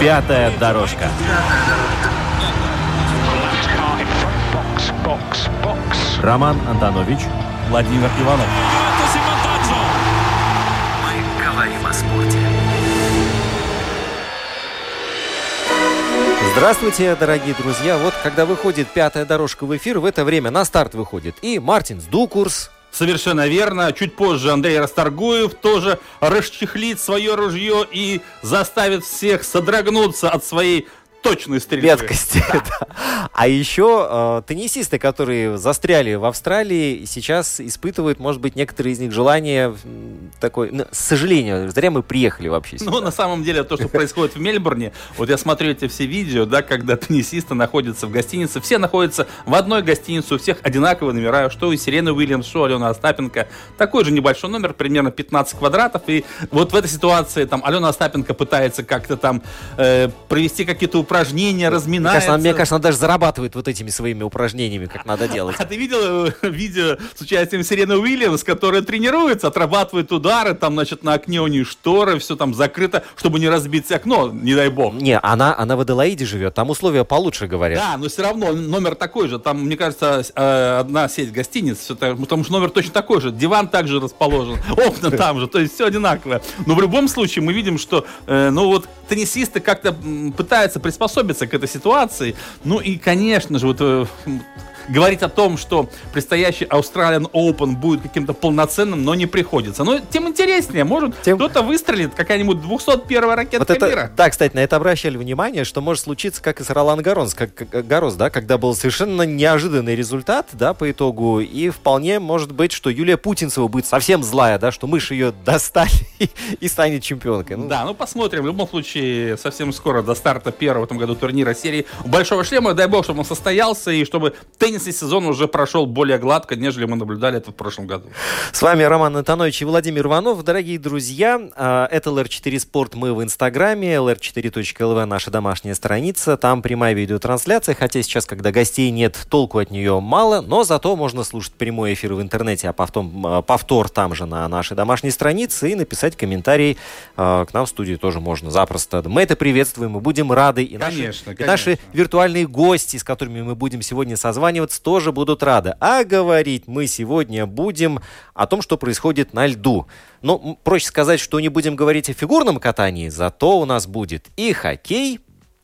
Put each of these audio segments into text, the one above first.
Пятая дорожка. Роман Антонович, Владимир Иванов. Мы говорим о спорте. Здравствуйте, дорогие друзья. Вот когда выходит пятая дорожка в эфир, в это время на старт выходит и Мартин Сдукурс, Совершенно верно. Чуть позже Андрей Расторгуев тоже расчехлит свое ружье и заставит всех содрогнуться от своей точной стрельбы. Меткости. Да. Да. А еще э, теннисисты, которые застряли в Австралии, сейчас испытывают, может быть, некоторые из них желание такой, ну, с сожалением, зря мы приехали вообще сюда. Ну, на самом деле, то, что происходит в Мельбурне, вот я смотрю эти все видео, да, когда теннисисты находятся в гостинице, все находятся в одной гостинице, у всех одинаковые номера, что у Сирены Уильямс, что Алена Остапенко, такой же небольшой номер, примерно 15 квадратов, и вот в этой ситуации там Алена Остапенко пытается как-то там э, провести какие-то упражнения, разминается. Мне кажется, мне кажется, она даже зарабатывает вот этими своими упражнениями, как надо делать. А ты видел э, видео с участием Сирены Уильямс, которая тренируется, отрабатывает удары, там, значит, на окне у нее шторы, все там закрыто, чтобы не разбить окно, не дай бог. Не, она, она в Аделаиде живет, там условия получше, говорят. Да, но все равно номер такой же. Там, мне кажется, э, одна сеть гостиниц, потому что номер точно такой же. Диван также расположен, окна там же, то есть все одинаковое. Но в любом случае мы видим, что, э, ну вот, теннисисты как-то пытаются приспособиться к этой ситуации. Ну и, конечно же, вот э, говорить о том, что предстоящий Australian Open будет каким-то полноценным, но не приходится. Но тем интереснее, может тем... кто-то выстрелит, какая-нибудь 201 ракетка вот это, мира. Да, кстати, на это обращали внимание, что может случиться, как и с Ролан Гарос, как, как Гарос, да, когда был совершенно неожиданный результат, да, по итогу, и вполне может быть, что Юлия Путинцева будет совсем злая, да, что мышь ее достали и станет чемпионкой. Ну. Да, ну посмотрим. В любом случае, совсем скоро до старта первого в этом году турнира серии Большого шлема, дай бог, чтобы он состоялся и чтобы теннис теннисный сезон уже прошел более гладко, нежели мы наблюдали это в прошлом году. С вами Роман Антонович и Владимир Иванов. Дорогие друзья, а, это LR4 Спорт. Мы в Инстаграме, lr4.lv наша домашняя страница. Там прямая видеотрансляция, хотя сейчас, когда гостей нет, толку от нее мало, но зато можно слушать прямой эфир в интернете, а потом а, повтор там же на нашей домашней странице и написать комментарий а, к нам в студии тоже можно запросто. Мы это приветствуем, мы будем рады. И конечно, наши, конечно. И наши виртуальные гости, с которыми мы будем сегодня созваниваться, тоже будут рады. А говорить мы сегодня будем о том, что происходит на льду. Ну, проще сказать, что не будем говорить о фигурном катании, зато у нас будет и хоккей,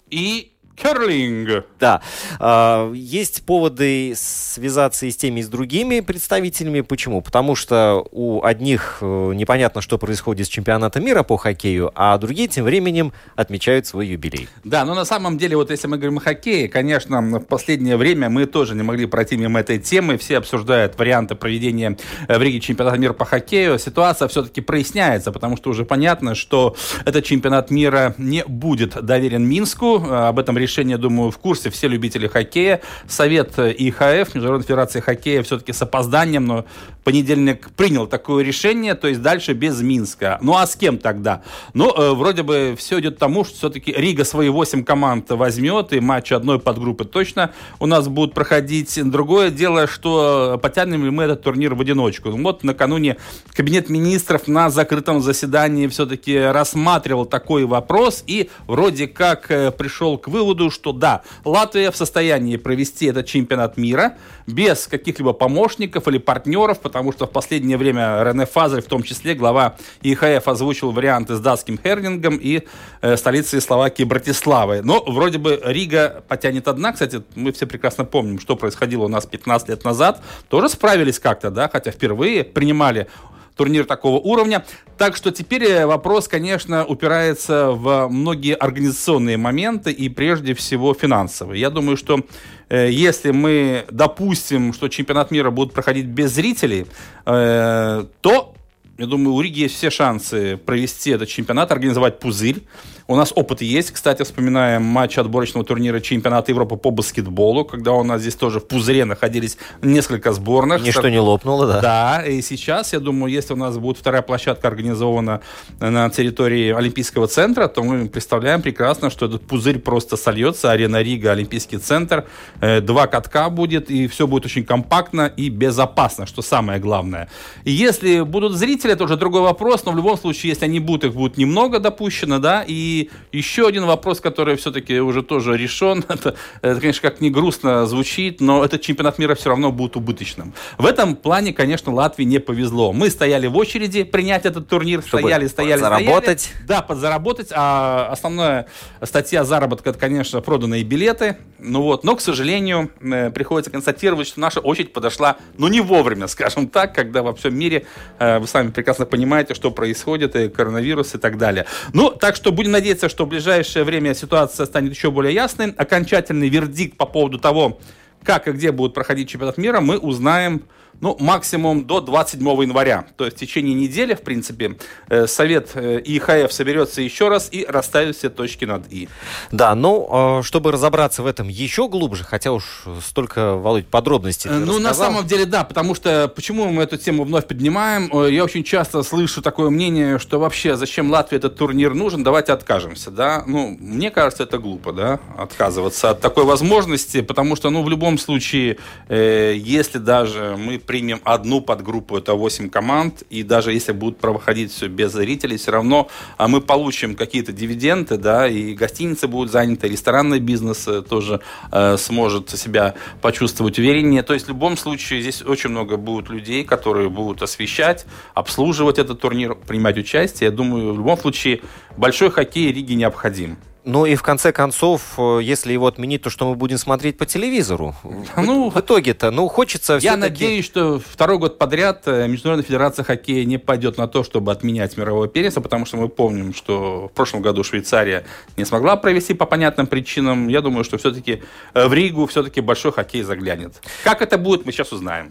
и Керлинг. Да. А, есть поводы связаться и с теми, и с другими представителями. Почему? Потому что у одних э, непонятно, что происходит с чемпионатом мира по хоккею, а другие тем временем отмечают свой юбилей. Да, но на самом деле, вот если мы говорим о хоккее, конечно, в последнее время мы тоже не могли пройти мимо этой темы. Все обсуждают варианты проведения э, в Риге чемпионата мира по хоккею. Ситуация все-таки проясняется, потому что уже понятно, что этот чемпионат мира не будет доверен Минску. Об этом решение, думаю, в курсе все любители хоккея. Совет ИХФ, Международной Федерации Хоккея, все-таки с опозданием, но понедельник принял такое решение, то есть дальше без Минска. Ну а с кем тогда? Ну, э, вроде бы все идет к тому, что все-таки Рига свои 8 команд возьмет, и матчи одной подгруппы точно у нас будут проходить. Другое дело, что потянем ли мы этот турнир в одиночку. Вот накануне Кабинет министров на закрытом заседании все-таки рассматривал такой вопрос и вроде как э, пришел к выводу, выводу, что да, Латвия в состоянии провести этот чемпионат мира без каких-либо помощников или партнеров, потому что в последнее время Рене Фазель, в том числе глава ИХФ, озвучил варианты с датским Хернингом и э, столицей Словакии Братиславой. Но вроде бы Рига потянет одна. Кстати, мы все прекрасно помним, что происходило у нас 15 лет назад. Тоже справились как-то, да, хотя впервые принимали турнир такого уровня. Так что теперь э, вопрос, конечно, упирается в многие организационные моменты и прежде всего финансовые. Я думаю, что э, если мы допустим, что чемпионат мира будет проходить без зрителей, э, то я думаю, у Риги есть все шансы провести этот чемпионат, организовать пузырь. У нас опыт есть. Кстати, вспоминаем матч отборочного турнира чемпионата Европы по баскетболу, когда у нас здесь тоже в пузыре находились несколько сборных. Ничто не лопнуло, да. Да, и сейчас, я думаю, если у нас будет вторая площадка организована на территории Олимпийского центра, то мы представляем прекрасно, что этот пузырь просто сольется. Арена Рига, Олимпийский центр. Э, два катка будет, и все будет очень компактно и безопасно, что самое главное. И если будут зрители, это уже другой вопрос, но в любом случае, если они будут, их будет немного допущено, да, и еще один вопрос, который все-таки уже тоже решен, это, это, конечно, как не грустно звучит, но этот чемпионат мира все равно будет убыточным. В этом плане, конечно, Латвии не повезло. Мы стояли в очереди принять этот турнир, Чтобы стояли, стояли, заработать. стояли. Да, подзаработать. А основная статья заработка, это, конечно, проданные билеты. Ну вот, но, к сожалению, э, приходится констатировать, что наша очередь подошла, ну, не вовремя, скажем так, когда во всем мире, э, вы сами прекрасно понимаете, что происходит, и коронавирус и так далее. Ну, так что будем надеяться, что в ближайшее время ситуация станет еще более ясной. Окончательный вердикт по поводу того, как и где будут проходить чемпионат мира, мы узнаем ну, максимум до 27 января. То есть в течение недели, в принципе, э, Совет э, ИХФ соберется еще раз и расставит все точки над «и». Да, ну, э, чтобы разобраться в этом еще глубже, хотя уж столько, Володь, подробностей Ну, рассказал. на самом деле, да, потому что почему мы эту тему вновь поднимаем? Я очень часто слышу такое мнение, что вообще зачем Латвии этот турнир нужен, давайте откажемся, да? Ну, мне кажется, это глупо, да, отказываться от такой возможности, потому что, ну, в любом случае, э, если даже мы примем одну подгруппу, это 8 команд, и даже если будут проходить все без зрителей, все равно а мы получим какие-то дивиденды, да, и гостиницы будут заняты, ресторанный бизнес э, тоже э, сможет себя почувствовать увереннее. То есть в любом случае здесь очень много будет людей, которые будут освещать, обслуживать этот турнир, принимать участие. Я думаю, в любом случае большой хоккей Риге необходим. Ну и в конце концов, э, если его отменить, то что мы будем смотреть по телевизору? Ну, в итоге-то, ну, хочется Я надеюсь, что второй год подряд э, Международная Федерация Хоккея не пойдет на то, чтобы отменять мировое первенство, потому что мы помним, что в прошлом году Швейцария не смогла провести по понятным причинам. Я думаю, что все-таки э, в Ригу все-таки большой хоккей заглянет. Как это будет, мы сейчас узнаем.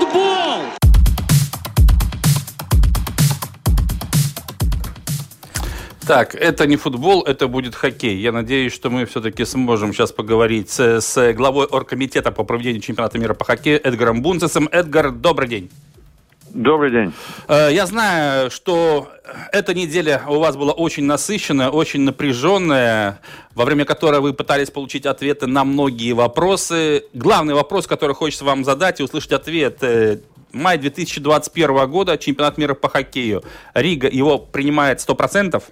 футбол! Так, это не футбол, это будет хоккей. Я надеюсь, что мы все-таки сможем сейчас поговорить с, с главой оргкомитета по проведению чемпионата мира по хоккею Эдгаром Бунцесом. Эдгар, добрый день. Добрый день. Э, я знаю, что эта неделя у вас была очень насыщенная, очень напряженная, во время которой вы пытались получить ответы на многие вопросы. Главный вопрос, который хочется вам задать и услышать ответ. Э, май 2021 года, чемпионат мира по хоккею. Рига его принимает 100%?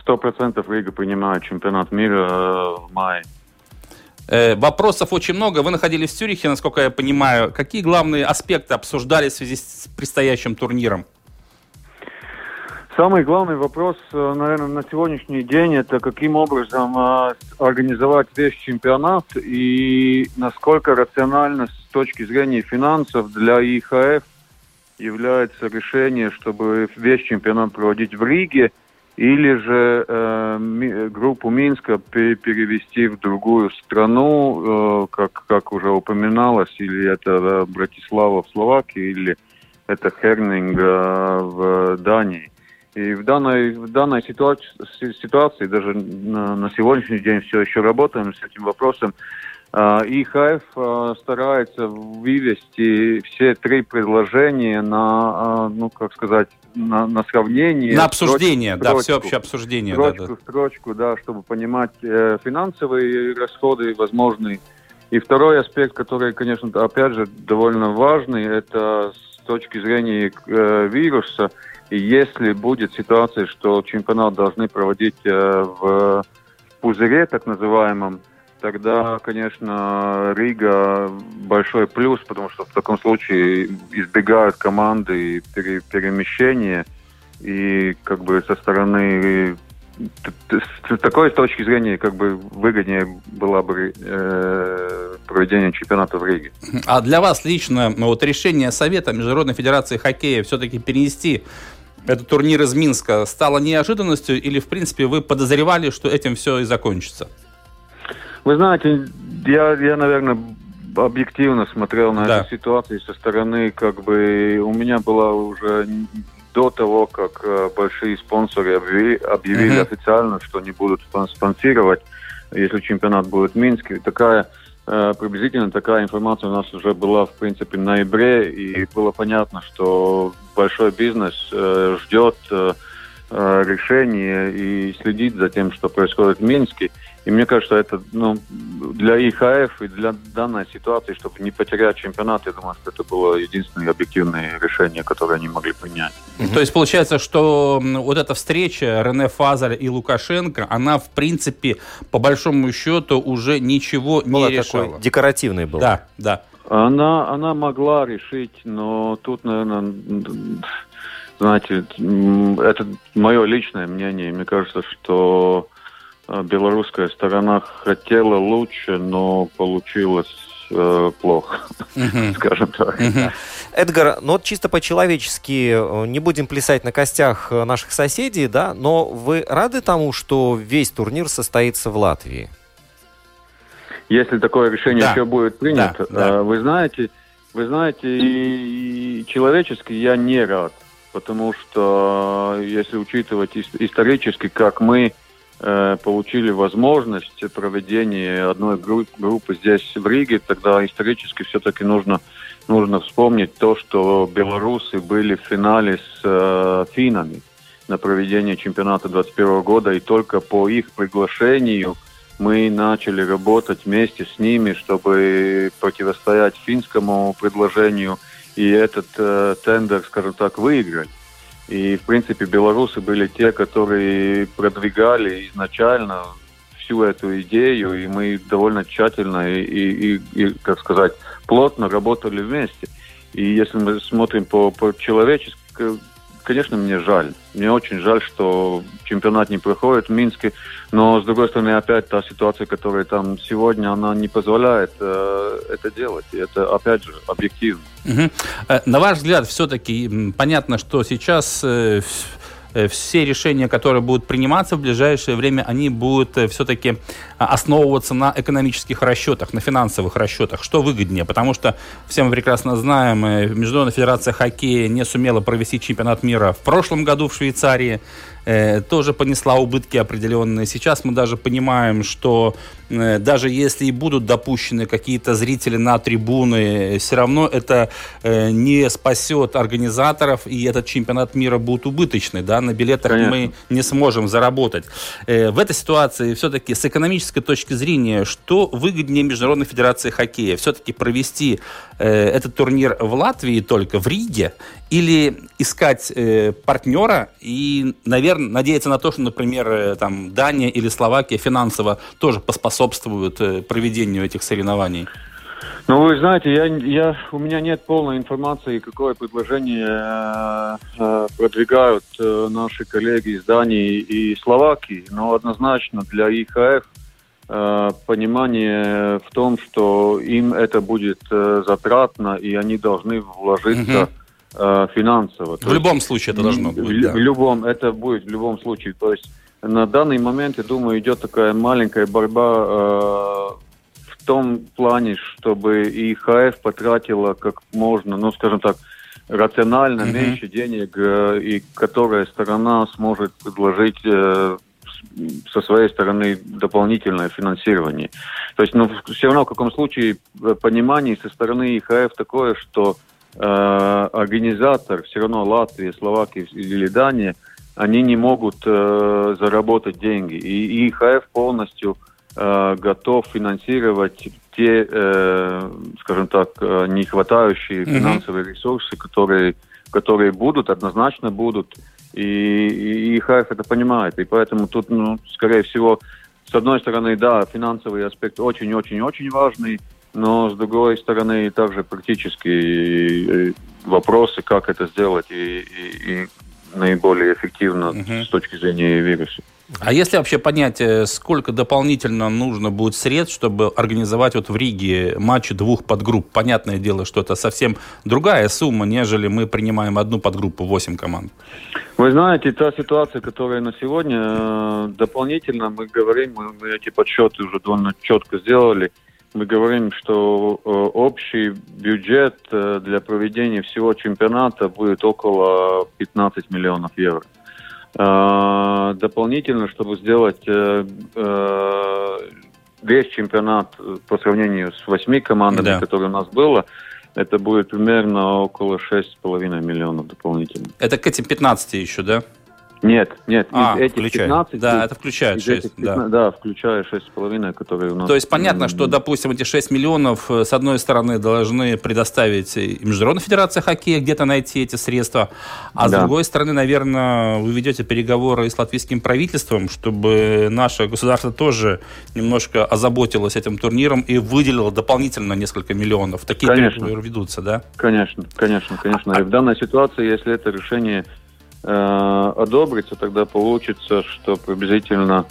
Сто процентов Рига принимает чемпионат мира э, в мае. Э, вопросов очень много. Вы находились в Цюрихе, насколько я понимаю. Какие главные аспекты обсуждались в связи с предстоящим турниром? Самый главный вопрос, э, наверное, на сегодняшний день, это каким образом организовать весь чемпионат и насколько рационально с точки зрения финансов для ИХФ является решение, чтобы весь чемпионат проводить в Риге – или же э, группу Минска перевести в другую страну, э, как, как уже упоминалось, или это э, Братислава в Словакии, или это Хернинг э, в Дании. И в данной, в данной ситуации, ситуации даже на, на сегодняшний день все еще работаем с этим вопросом. А, ИХФ а, старается вывести все три предложения на, а, ну, как сказать, на, на сравнение. На обсуждение, строчку, да, всеобщее обсуждение. Строчку да, да. строчку, да, чтобы понимать э, финансовые расходы возможные. И второй аспект, который, конечно, опять же, довольно важный, это с точки зрения э, вируса. И если будет ситуация, что чемпионат должны проводить э, в пузыре, так называемом, тогда, конечно, Рига большой плюс, потому что в таком случае избегают команды и перемещения. И как бы со стороны с такой точки зрения как бы выгоднее было бы э, проведение чемпионата в Риге. А для вас лично ну, вот решение Совета Международной Федерации Хоккея все-таки перенести этот турнир из Минска стало неожиданностью или, в принципе, вы подозревали, что этим все и закончится? Вы знаете, я, я наверное, объективно смотрел на да. эту ситуацию со стороны, как бы у меня была уже до того, как э, большие спонсоры объявили, объявили mm-hmm. официально, что они будут спонсировать, если чемпионат будет в Минске. Такая э, приблизительно такая информация у нас уже была, в принципе, в ноябре, и было понятно, что большой бизнес э, ждет э, э решения и следит за тем, что происходит в Минске. И мне кажется, это ну, для ИХФ и для данной ситуации, чтобы не потерять чемпионат, я думаю, что это было единственное объективное решение, которое они могли принять. Mm-hmm. То есть получается, что вот эта встреча Рене Фазарь и Лукашенко, она в принципе по большому счету уже ничего была не решала. Декоративной была. Да, да. Она, она могла решить, но тут, наверное, знаете, это мое личное мнение. Мне кажется, что а, белорусская сторона хотела лучше, но получилось э, плохо, скажем так. Эдгар, ну вот чисто по-человечески, э, не будем плясать на костях э, наших соседей, да, но вы рады тому, что весь турнир состоится в Латвии? Если такое решение да. еще будет принято, да, да. вы знаете, вы знаете, и, и человечески я не рад, потому что если учитывать исторически, как мы Э, получили возможность проведения одной группы здесь в Риге, тогда исторически все-таки нужно, нужно вспомнить то, что белорусы были в финале с э, финами на проведение чемпионата 2021 года, и только по их приглашению мы начали работать вместе с ними, чтобы противостоять финскому предложению, и этот э, тендер, скажем так, выиграть. И, в принципе, белорусы были те, которые продвигали изначально всю эту идею, и мы довольно тщательно и, и, и, и как сказать, плотно работали вместе. И если мы смотрим по, по человечески, конечно, мне жаль. Мне очень жаль, что чемпионат не проходит в Минске, но, с другой стороны, опять та ситуация, которая там сегодня, она не позволяет э, это делать. И это, опять же, объективно. Угу. На ваш взгляд, все-таки понятно, что сейчас э, все решения, которые будут приниматься в ближайшее время, они будут э, все-таки а, основываться на экономических расчетах, на финансовых расчетах. Что выгоднее? Потому что все мы прекрасно знаем, э, Международная федерация хоккея не сумела провести чемпионат мира в прошлом году в Швейцарии э, тоже понесла убытки определенные. Сейчас мы даже понимаем, что э, даже если и будут допущены какие-то зрители на трибуны, все равно это э, не спасет организаторов, и этот чемпионат мира будет убыточный. Да? На билетах Конечно. мы не сможем заработать. Э, в этой ситуации все-таки с экономической точки зрения, что выгоднее Международной Федерации хоккея? Все-таки провести э, этот турнир в Латвии только, в Риге, или искать э, партнера и, наверное, надеяться на то, что, например, э, там Дания или Словакия финансово тоже поспособствуют э, проведению этих соревнований? Ну, вы знаете, я, я, у меня нет полной информации, какое предложение э, э, продвигают э, наши коллеги из Дании и Словакии, но однозначно для ИХФ э, понимание в том, что им это будет э, затратно, и они должны вложиться угу э, финансово. В То любом есть, случае это должно быть. В, да. в любом, это будет в любом случае. То есть на данный момент, я думаю, идет такая маленькая борьба э, в том плане, чтобы ИХФ потратила как можно, ну, скажем так, рационально mm-hmm. меньше денег, э, и которая сторона сможет предложить э, со своей стороны дополнительное финансирование. То есть, ну, все равно в каком случае понимание со стороны ИХФ такое, что э, организатор, все равно Латвия, Словакия или Дания, они не могут э, заработать деньги. И ИХФ полностью э, готов финансировать те, э, скажем так, э, не хватающие финансовые ресурсы, которые, которые будут, однозначно будут. И, и, и ХАФ это понимает. И поэтому тут, ну, скорее всего, с одной стороны, да, финансовый аспект очень-очень-очень важный, но с другой стороны также практические э, вопросы, как это сделать и, и, и наиболее эффективно угу. с точки зрения вируса. А если вообще понять, сколько дополнительно нужно будет средств, чтобы организовать вот в Риге матчи двух подгрупп? Понятное дело, что это совсем другая сумма, нежели мы принимаем одну подгруппу, 8 команд. Вы знаете, та ситуация, которая на сегодня, э, дополнительно мы говорим, мы эти подсчеты уже довольно четко сделали, мы говорим, что э, общий бюджет для проведения всего чемпионата будет около 15 миллионов евро. А, дополнительно, чтобы сделать э, э, весь чемпионат по сравнению с восьми командами, да. которые у нас было, это будет примерно около 6,5 миллионов дополнительно. Это к этим 15 еще, да? Нет, нет, а, эти включая. 15. Да, это включает 6. 15, да. да, включая 6,5, которые у нас... То есть понятно, что, допустим, эти 6 миллионов, э, с одной стороны, должны предоставить Международная Федерация Хоккея, где-то найти эти средства, а да. с другой стороны, наверное, вы ведете переговоры с латвийским правительством, чтобы наше государство тоже немножко озаботилось этим турниром и выделило дополнительно несколько миллионов. Такие конечно. ведутся, да? Конечно, конечно, конечно. А... И в данной ситуации, если это решение одобрится, тогда получится, что приблизительно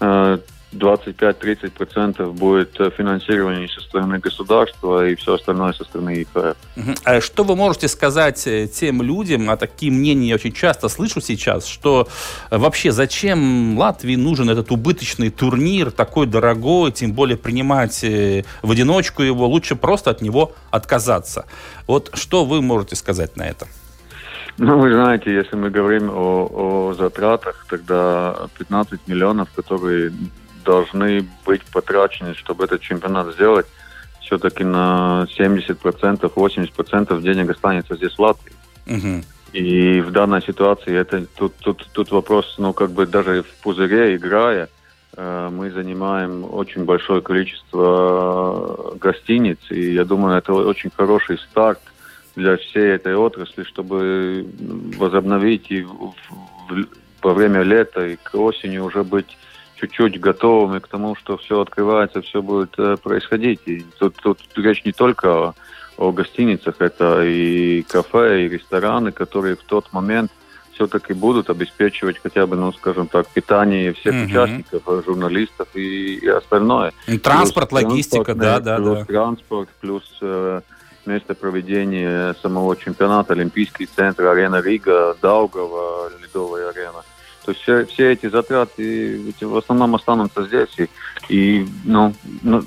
э, 25-30% будет финансирование со стороны государства и все остальное со стороны ИФР. А что вы можете сказать э, тем людям, а такие мнения я очень часто слышу сейчас, что э, вообще зачем Латвии нужен этот убыточный турнир, такой дорогой, тем более принимать э, в одиночку его, лучше просто от него отказаться. Вот что вы можете сказать на это? Ну, вы знаете, если мы говорим о, о затратах, тогда 15 миллионов, которые должны быть потрачены, чтобы этот чемпионат сделать, все-таки на 70%, 80% денег останется здесь в Латвии. Угу. И в данной ситуации это тут, тут, тут вопрос, ну, как бы даже в пузыре играя, э, мы занимаем очень большое количество гостиниц, и я думаю, это очень хороший старт для всей этой отрасли, чтобы возобновить и во время лета и к осени уже быть чуть-чуть готовыми к тому, что все открывается, все будет э, происходить. И тут, тут речь не только о, о гостиницах, это и кафе, и рестораны, которые в тот момент все-таки будут обеспечивать хотя бы, ну, скажем так, питание всех угу. участников, журналистов и, и остальное. Транспорт, плюс логистика, да, да, плюс да. транспорт, плюс э, место проведения самого чемпионата, Олимпийский центр, арена Рига, Даугава, Ледовая арена. То есть все, все эти затраты в основном останутся здесь. И, и ну, ну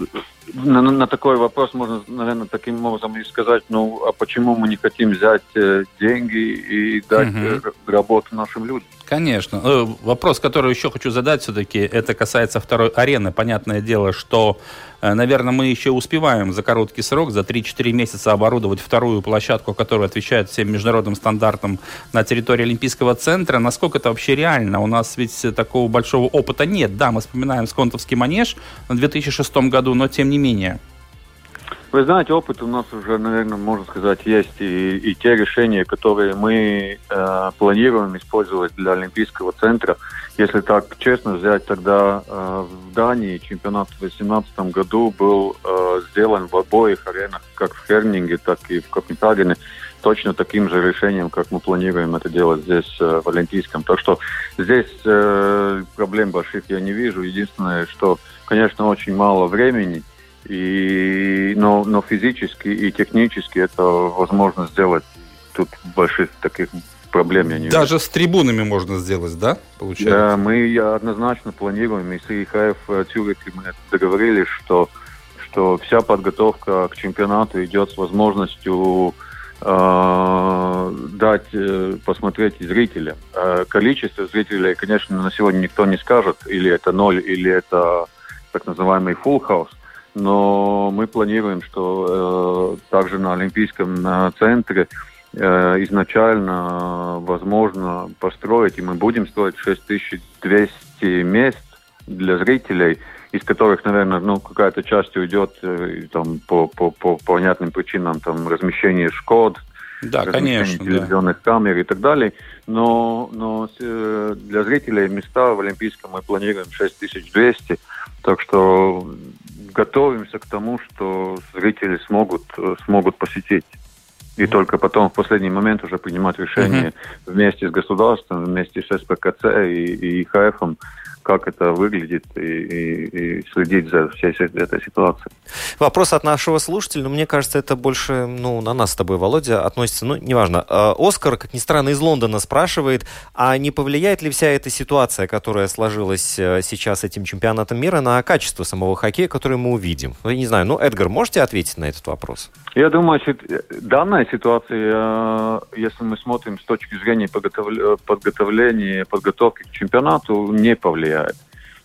на, на такой вопрос можно, наверное, таким образом и сказать, ну, а почему мы не хотим взять э, деньги и дать угу. работу нашим людям? Конечно. Э, вопрос, который еще хочу задать все-таки, это касается второй арены. Понятное дело, что, э, наверное, мы еще успеваем за короткий срок, за 3-4 месяца оборудовать вторую площадку, которая отвечает всем международным стандартам на территории Олимпийского центра. Насколько это вообще реально? У нас ведь такого большого опыта нет. Да, мы вспоминаем Сконтовский манеж в 2006 году, но тем не менее. Вы знаете, опыт у нас уже, наверное, можно сказать, есть. И, и те решения, которые мы э, планируем использовать для Олимпийского центра, если так честно взять, тогда э, в Дании чемпионат в 2018 году был э, сделан в обоих аренах, как в Хернинге, так и в Копенгагене, точно таким же решением, как мы планируем это делать здесь, э, в Олимпийском. Так что здесь э, проблем больших я не вижу. Единственное, что, конечно, очень мало времени – и, но, но физически и технически это возможно сделать. Тут больших таких проблем я не Даже вижу. с трибунами можно сделать, да, получается? Да, мы однозначно планируем, и с ИХФ Цюрихи мы договорились, что, что вся подготовка к чемпионату идет с возможностью э, дать э, посмотреть зрителям. Э, количество зрителей, конечно, на сегодня никто не скажет, или это ноль, или это так называемый full house. Но мы планируем, что э, также на Олимпийском э, центре э, изначально возможно построить, и мы будем строить 6200 мест для зрителей – из которых, наверное, ну, какая-то часть уйдет э, там, по, по, по понятным причинам, там, размещение шкод, да, конечно, телевизионных да. камер и так далее. Но, но э, для зрителей места в Олимпийском мы планируем 6200. Так что готовимся к тому, что зрители смогут, э, смогут посетить. И только потом в последний момент уже принимать решение uh-huh. вместе с государством, вместе с СПКЦ и, и ИХФом, как это выглядит и, и, и следить за всей этой ситуацией. Вопрос от нашего слушателя, но мне кажется, это больше ну, на нас с тобой, Володя, относится, ну, неважно. А, Оскар, как ни странно, из Лондона спрашивает, а не повлияет ли вся эта ситуация, которая сложилась э, сейчас этим чемпионатом мира, на качество самого хоккея, который мы увидим? Ну, я не знаю, ну, Эдгар, можете ответить на этот вопрос? Я думаю, данная ситуация, э, если мы смотрим с точки зрения подготовления, подготовки к чемпионату, не повлияет повлияет.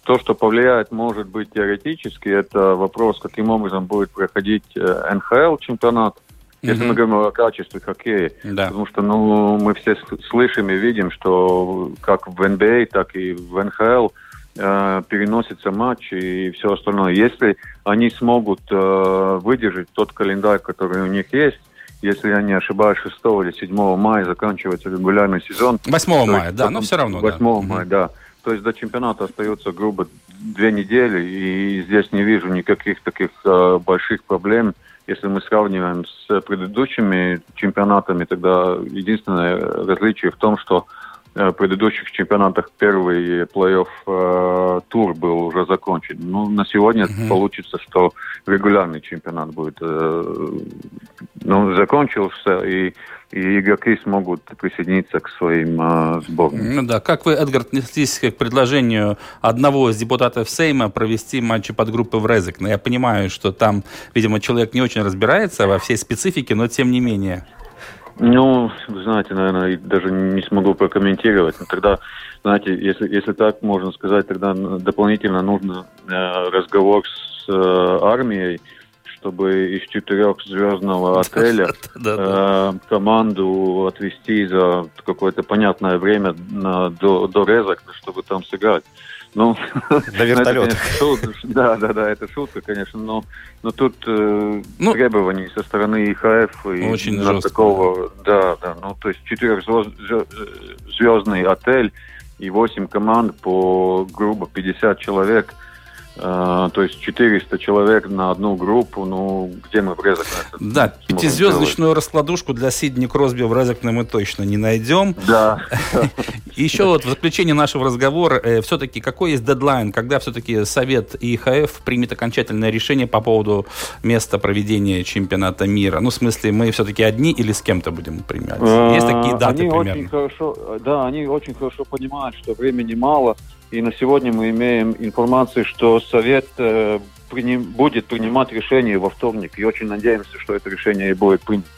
То, что повлияет, может быть, теоретически, это вопрос, каким образом будет проходить э, НХЛ чемпионат, если mm-hmm. мы говорим о качестве хоккея. Да. Потому что ну, мы все слышим и видим, что как в НБА, так и в НХЛ э, переносится матч и все остальное. Если они смогут э, выдержать тот календарь, который у них есть, если я не ошибаюсь, 6 или 7 мая заканчивается регулярный сезон. 8 мая, да, но все равно. 8 да. мая, да. То есть до чемпионата остается грубо две недели, и здесь не вижу никаких таких э, больших проблем. Если мы сравниваем с предыдущими чемпионатами, тогда единственное различие в том, что предыдущих чемпионатах первый плей-офф э, тур был уже закончен. Ну, на сегодня mm-hmm. получится, что регулярный чемпионат будет э, ну, закончился, и и игроки смогут присоединиться к своим э, сборным. Ну да, как вы, Эдгар, отнеслись к предложению одного из депутатов Сейма провести матчи под группы в Резекне? Ну, я понимаю, что там, видимо, человек не очень разбирается во всей специфике, но тем не менее. Ну, вы знаете, наверное, даже не смогу прокомментировать. Но тогда, знаете, если, если так можно сказать, тогда дополнительно нужно э, разговор с э, армией, чтобы из четырехзвездного отеля э, команду отвезти за какое-то понятное время на, до, до Резок, чтобы там сыграть. Ну, на вертолет. Да, да, да, это шутка, конечно, но, но тут э, ну, требований со стороны ИХФ и очень на такого, да, да, ну, то есть четырехзвездный отель и восемь команд по грубо 50 человек – то есть 400 человек на одну группу, ну, где мы в Резакне? Да, пятизвездочную раскладушку для Сидни Кросби в Резакне мы точно не найдем. Да. Еще вот в заключение нашего разговора, э, все-таки какой есть дедлайн, когда все-таки Совет ИХФ примет окончательное решение по поводу места проведения чемпионата мира? Ну, в смысле, мы все-таки одни или с кем-то будем принимать? А, есть такие даты они примерно? Да, они очень хорошо понимают, что времени мало, и на сегодня мы имеем информацию, что Совет э, приним, будет принимать решение во вторник. И очень надеемся, что это решение будет принято.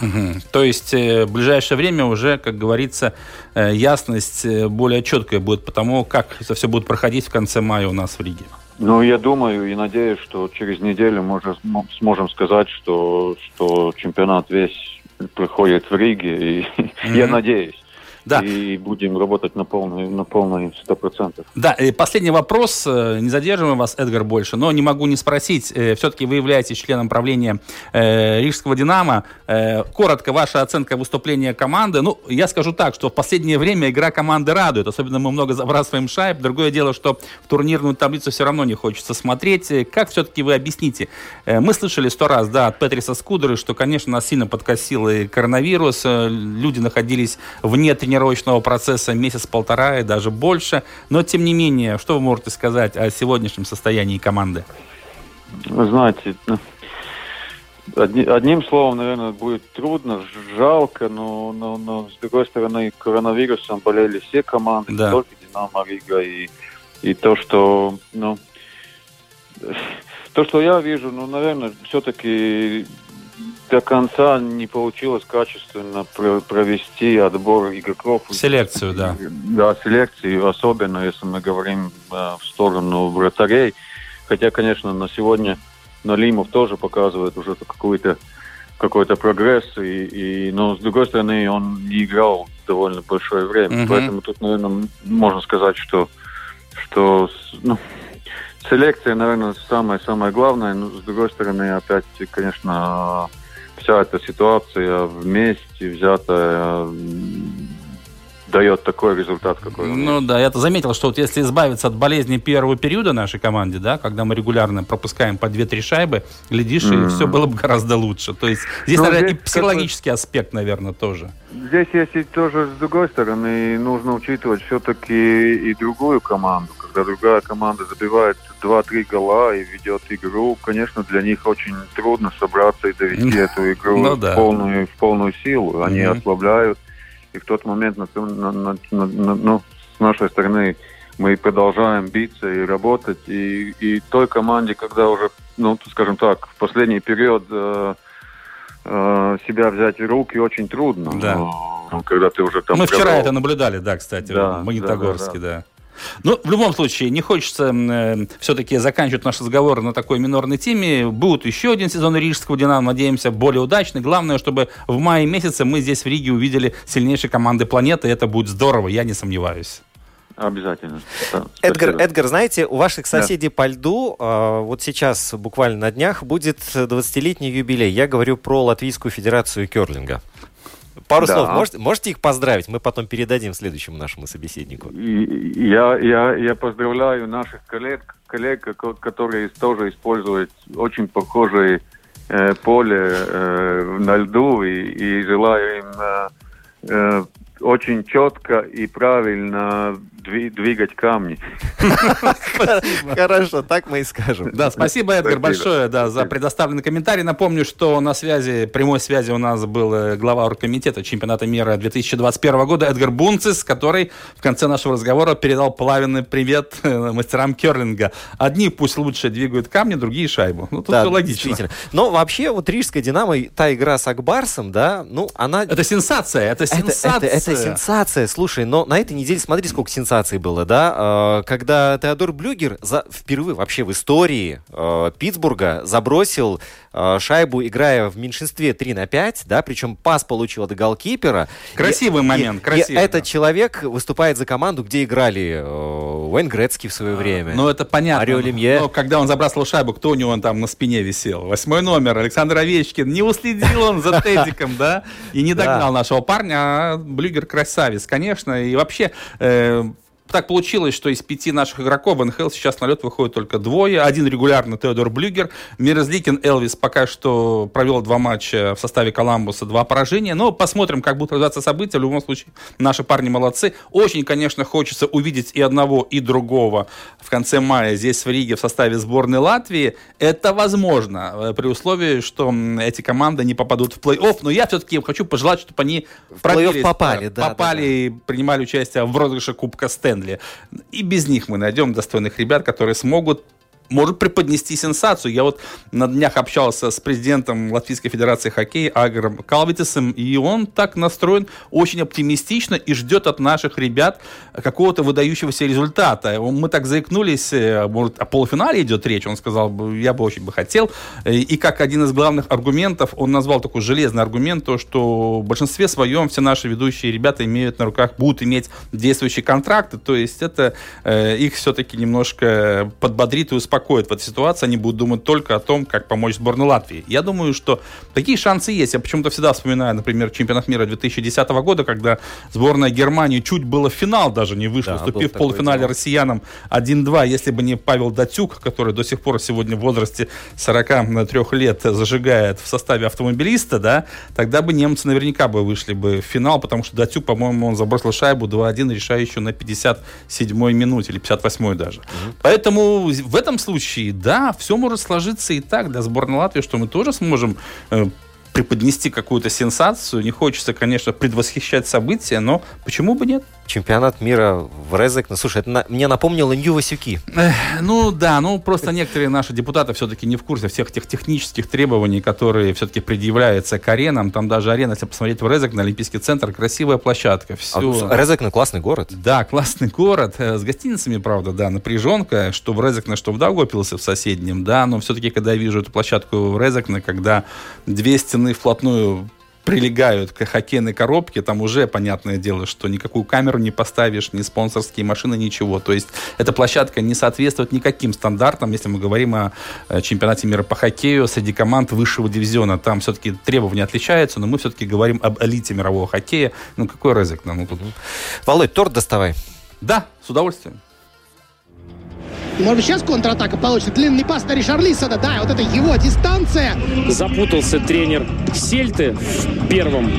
Угу. То есть э, в ближайшее время уже, как говорится, э, ясность э, более четкая будет по тому, как это все будет проходить в конце мая у нас в Риге. Ну, я думаю и надеюсь, что через неделю мы уже сможем сказать, что, что чемпионат весь проходит в Риге. И mm-hmm. я надеюсь. Да. И будем работать на полной, на полной 100%. Да, и последний вопрос. Э, не задерживаем вас, Эдгар, больше, но не могу не спросить. Э, Все-таки вы являетесь членом правления э, Рижского «Динамо». Коротко, ваша оценка выступления команды. Ну, я скажу так, что в последнее время игра команды радует. Особенно мы много забрасываем шайб. Другое дело, что в турнирную таблицу все равно не хочется смотреть. Как все-таки вы объясните? Мы слышали сто раз, да, от Петриса Скудеры, что, конечно, нас сильно подкосил и коронавирус. Люди находились вне тренировки тренировочного процесса месяц-полтора и даже больше. Но, тем не менее, что вы можете сказать о сегодняшнем состоянии команды? Вы знаете, ну, одни, одним словом, наверное, будет трудно, жалко, но, но, но с другой стороны, коронавирусом болели все команды, да. не только Динамо Рига, и, и то, что, ну, то, что я вижу, ну, наверное, все-таки до конца не получилось качественно провести отбор игроков. Селекцию, да. Да, селекцию, особенно если мы говорим э, в сторону вратарей. Хотя, конечно, на сегодня Налимов тоже показывает уже какой-то какой-то прогресс, и, и, но с другой стороны он не играл довольно большое время, mm-hmm. поэтому тут, наверное, можно сказать, что что ну, селекция, наверное, самое-самое главное, но с другой стороны, опять, конечно, вся эта ситуация вместе взятая дает такой результат, какой Ну да, я-то заметил, что вот если избавиться от болезни первого периода нашей команде, да, когда мы регулярно пропускаем по 2-3 шайбы, глядишь, mm-hmm. и все было бы гораздо лучше. То есть здесь, ну, наверное, здесь и психологический как аспект, наверное, тоже. Здесь есть и тоже с другой стороны, нужно учитывать все-таки и другую команду. Когда другая команда забивает 2-3 гола и ведет игру, конечно, для них очень трудно собраться и довести эту игру ну, да. в, полную, в полную силу. Они mm-hmm. ослабляют и в тот момент, на, на, на, на, на, ну, с нашей стороны, мы продолжаем биться и работать. И, и той команде, когда уже, ну, скажем так, в последний период э, э, себя взять в руки очень трудно. Да. Когда ты уже там... Мы вчера это наблюдали, да, кстати, да, в Магнитогорске, да. да, да. Ну, в любом случае, не хочется э, все-таки заканчивать наш разговор на такой минорной теме. Будет еще один сезон Рижского «Динамо», надеемся, более удачный. Главное, чтобы в мае месяце мы здесь в Риге увидели сильнейшие команды планеты. Это будет здорово, я не сомневаюсь. Обязательно. Да, Эдгар, Эдгар, знаете, у ваших соседей да. по льду э, вот сейчас, буквально на днях, будет 20-летний юбилей. Я говорю про Латвийскую Федерацию керлинга. Пару да. слов можете, можете их поздравить? Мы потом передадим следующему нашему собеседнику. Я, я, я поздравляю наших коллег, коллег, которые тоже используют очень похожее э, поле э, на льду, и, и желаю им э, э очень четко и правильно двигать камни. Хорошо, так мы и скажем. Да, спасибо, Эдгар, большое да, за предоставленный комментарий. Напомню, что на связи, прямой связи у нас был э, глава оргкомитета чемпионата мира 2021 года Эдгар Бунцис, который в конце нашего разговора передал плавенный привет э, мастерам керлинга. Одни пусть лучше двигают камни, другие шайбу. Ну, тут да, все логично. Но вообще, вот Рижская Динамо, та игра с Акбарсом, да, ну, она... Это сенсация, это сенсация. Это, это, это сенсация. Слушай, но на этой неделе смотри, сколько сенсаций сенсацией было, да, а, когда Теодор Блюгер за, впервые вообще в истории э, Питтсбурга забросил э, шайбу, играя в меньшинстве 3 на 5, да, причем пас получил от голкипера. Красивый и, момент, и, красивый. И этот человек выступает за команду, где играли э, Уэйн Грецкий в свое время. Ну, это понятно. Марио Лемье. Но когда он забрасывал шайбу, кто у него там на спине висел? Восьмой номер, Александр Овечкин. Не уследил он за Тедиком, да, и не догнал нашего парня, а Блюгер красавец, конечно. И вообще, так получилось, что из пяти наших игроков в НХЛ сейчас на лед выходит только двое. Один регулярно Теодор Блюгер. Мирозликин Элвис пока что провел два матча в составе Коламбуса, два поражения. Но посмотрим, как будут развиваться события. В любом случае, наши парни молодцы. Очень, конечно, хочется увидеть и одного, и другого в конце мая здесь в Риге в составе сборной Латвии. Это возможно, э, при условии, что эти команды не попадут в плей-офф. Но я все-таки хочу пожелать, чтобы они в плей-офф попали, да, попали да, да. и принимали участие в розыгрыше Кубка Стэн Бенли. И без них мы найдем достойных ребят, которые смогут может преподнести сенсацию. Я вот на днях общался с президентом Латвийской Федерации хоккея Агром Калвитисом, и он так настроен очень оптимистично и ждет от наших ребят какого-то выдающегося результата. Мы так заикнулись, э, может, о полуфинале идет речь, он сказал, я бы очень бы хотел. И как один из главных аргументов, он назвал такой железный аргумент, то, что в большинстве своем все наши ведущие ребята имеют на руках, будут иметь действующие контракты, то есть это э, их все-таки немножко подбодрит и успокоит успокоит в этой ситуации, они будут думать только о том, как помочь сборной Латвии. Я думаю, что такие шансы есть. Я почему-то всегда вспоминаю, например, чемпионат мира 2010 года, когда сборная Германии чуть было в финал даже не вышла, да, уступив в полуфинале дело. россиянам 1-2. Если бы не Павел Датюк, который до сих пор сегодня в возрасте 43 лет зажигает в составе автомобилиста, да, тогда бы немцы наверняка бы вышли бы в финал, потому что Датюк, по-моему, он забросил шайбу 2-1, решающую на 57-й минуте или 58-й даже. Угу. Поэтому в этом случае, да, все может сложиться и так для сборной Латвии, что мы тоже сможем э, преподнести какую-то сенсацию. Не хочется, конечно, предвосхищать события, но почему бы нет? Чемпионат мира в Резек. Ну, слушай, это на, мне напомнило Нью-Васюки. Ну да, ну просто некоторые наши депутаты все-таки не в курсе всех тех технических требований, которые все-таки предъявляются к аренам. Там даже арена, если посмотреть в Резек, на Олимпийский центр, красивая площадка. Все. А, Резек, ну, классный город. Да, классный город. Э, с гостиницами, правда, да, напряженка, что в Резекне, что в Даугавпилсе в соседнем, да, но все-таки, когда я вижу эту площадку в Резекне, когда две стены вплотную прилегают к хоккейной коробке, там уже понятное дело, что никакую камеру не поставишь, ни спонсорские машины, ничего. То есть эта площадка не соответствует никаким стандартам, если мы говорим о э, чемпионате мира по хоккею среди команд высшего дивизиона. Там все-таки требования отличаются, но мы все-таки говорим об элите мирового хоккея. Ну, какой рызык нам? Ну, тут... Володь, торт доставай. Да, с удовольствием. Может быть, сейчас контратака получится. Длинный пас на Ришарлисона. Да, вот это его дистанция. Запутался тренер Сельты в первом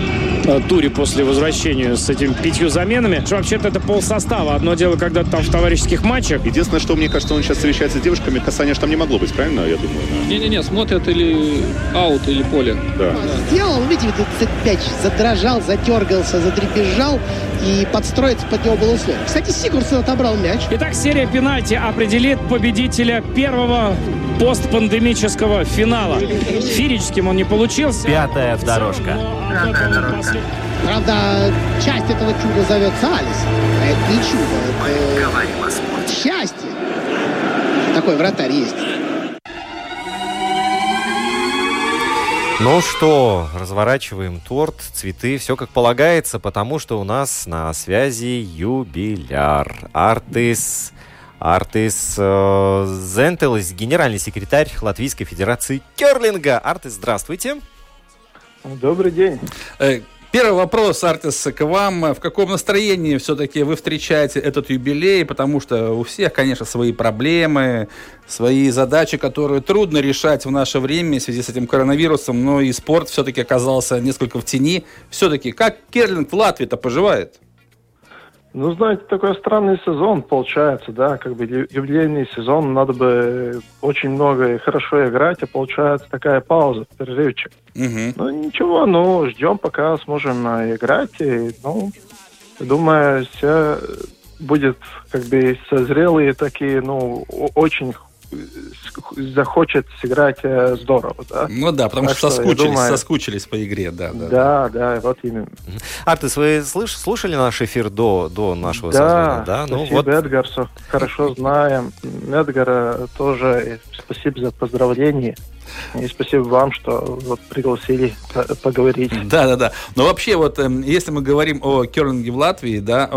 Э, туре после возвращения с этими пятью заменами. Что вообще-то это пол состава. Одно дело, когда там в товарищеских матчах. Единственное, что мне кажется, он сейчас встречается с девушками, касания там не могло быть, правильно, я думаю? Не-не-не, смотрят или аут, или поле. Да. Сделал, видите, этот мяч задрожал, затергался, задребезжал и подстроиться под него было условие. Кстати, Сигурсон отобрал мяч. Итак, серия пенальти определит победителя первого постпандемического финала. Фирическим он не получился. Пятая дорожка. Пятая дорожка. Правда, часть этого чуда зовется Алис. А это не чудо, это говорим о спорте. счастье. Такой вратарь есть. Ну что, разворачиваем торт, цветы, все как полагается, потому что у нас на связи юбиляр. Артис Артис э, Зентелес, генеральный секретарь Латвийской Федерации Керлинга. Артис, здравствуйте. Добрый день. Э, первый вопрос, Артис, к вам. В каком настроении все-таки вы встречаете этот юбилей? Потому что у всех, конечно, свои проблемы, свои задачи, которые трудно решать в наше время в связи с этим коронавирусом, но и спорт все-таки оказался несколько в тени. Все-таки, как Керлинг в Латвии-то поживает? Ну, знаете, такой странный сезон получается, да, как бы юбилейный сезон, надо бы очень много и хорошо играть, а получается такая пауза, перерывчик. Угу. Ну, ничего, ну, ждем, пока сможем играть, и, ну, думаю, все будет как бы созрелые такие, ну, очень захочет сыграть э, здорово, да. Ну да, потому так что, соскучились, думаю, соскучились по игре, да, да. Да, да, вот именно. Артес, вы слыш, слушали наш эфир до, до нашего да, созвона? Да, ну вот. Эдгар, хорошо знаем. Эдгара тоже спасибо за поздравления. И спасибо вам, что вот пригласили поговорить. Да, да, да. Но вообще, вот эм, если мы говорим о керлинге в Латвии, да,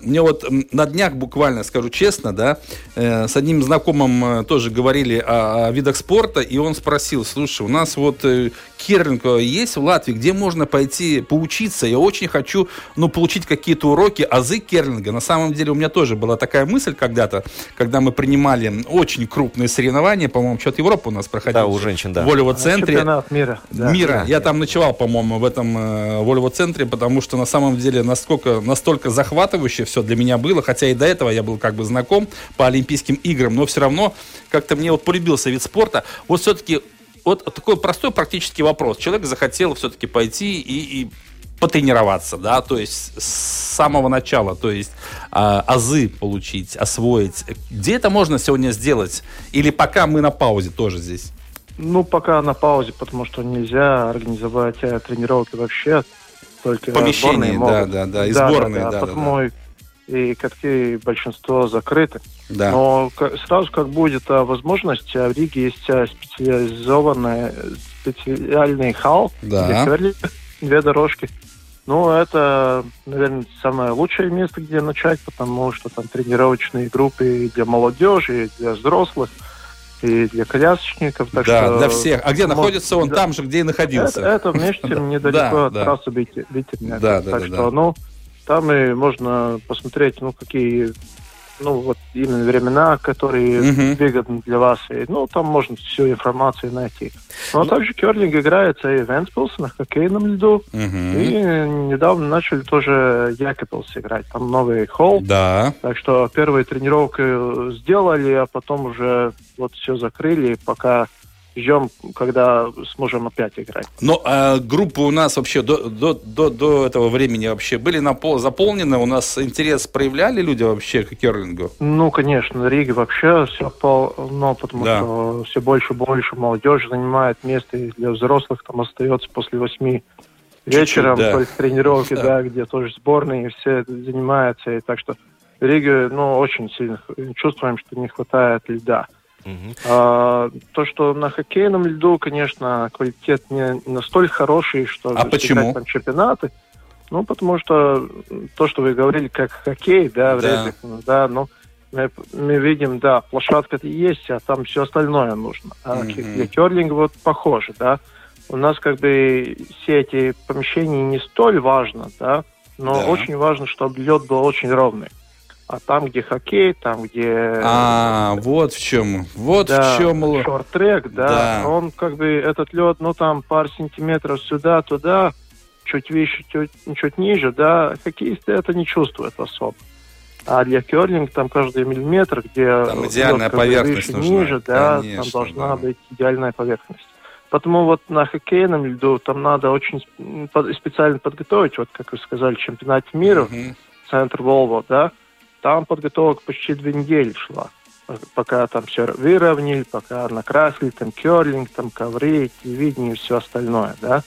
мне вот на днях буквально, скажу честно, да, э, с одним знакомым э, тоже говорили о, о видах спорта, и он спросил, слушай, у нас вот э, керлинг есть в Латвии, где можно пойти поучиться? Я очень хочу, ну, получить какие-то уроки, азы керлинга. На самом деле у меня тоже была такая мысль когда-то, когда мы принимали очень крупные соревнования, по-моему, что-то Европа у нас проходил. Да, у женщин, да. В Волево-центре. Чемпионат мира. Да, мира. Да, Я там ночевал, по-моему, в этом э, Волево-центре, потому что на самом деле насколько, настолько захватывающе все для меня было, хотя и до этого я был как бы знаком по Олимпийским играм, но все равно как-то мне вот полюбился вид спорта. Вот все-таки вот такой простой практический вопрос. Человек захотел все-таки пойти и, и потренироваться, да, то есть с самого начала, то есть а, азы получить, освоить. Где это можно сегодня сделать? Или пока мы на паузе тоже здесь? Ну, пока на паузе, потому что нельзя организовать э, тренировки вообще. Только Помещение, да, да, да, и да, сборные, да, да, да, потому да, да. И катки большинство закрыты. Да. Но сразу как будет а, возможность, а в Риге есть а, специализованная специальный хал, да. где две дорожки. Ну, это, наверное, самое лучшее место, где начать, потому что там тренировочные группы и для молодежи, и для взрослых, и для колясочников. Так да, что, для всех. А где может, находится он? Да. Там же, где и находился. Это, это вместе недалеко от трассы Витерня. Да, да, так что, ну, там и можно посмотреть, ну, какие ну, вот именно времена, которые uh-huh. выгодны для вас. И, ну, там можно всю информацию найти. Но ну, также керлинг играется и в Энспилсе на хоккейном льду. Uh-huh. И недавно начали тоже Якопилс играть. Там новый холл. Да. Так что первые тренировки сделали, а потом уже вот все закрыли, пока ждем, когда сможем опять играть. Но а группы у нас вообще до, до, до, до этого времени вообще были напол, заполнены? У нас интерес проявляли люди вообще к керлингу? Ну, конечно, в Риге вообще все полно, потому да. что все больше и больше молодежи занимает место, и для взрослых там остается после восьми вечером, да. только тренировки, да. да, где тоже сборные, все занимаются, и так что Риге, ну, очень сильно чувствуем, что не хватает льда. Uh-huh. А, то, что на хоккейном льду, конечно, квалитет не настолько хороший, что а почему? там чемпионаты. Ну, потому что то, что вы говорили, как хоккей, да, в да. Репликах, да, ну, мы, мы видим, да, площадка-то есть, а там все остальное нужно. А для керлинга вот похоже, да. У нас как бы все эти помещения не столь важно, да, но да. очень важно, чтобы лед был очень ровный. А там, где хоккей, там, где... А, вот в чем. Вот да, в чем... Шорт-трек, да, да. Он как бы, этот лед, ну, там, пару сантиметров сюда-туда, чуть выше, чуть, чуть ниже, да, хоккеисты это не чувствуют особо. А для керлинга там каждый миллиметр, где... Там идеальная лед, поверхность выше, нужна. ниже, да, Конечно, там должна да. быть идеальная поверхность. Потому вот на хоккейном льду там надо очень специально подготовить, вот как вы сказали, чемпионат мира, uh-huh. центр Волво, да, там подготовка почти две недели шла. Пока там все выровняли, пока накрасили, там керлинг, там ковры, телевидение и все остальное, да.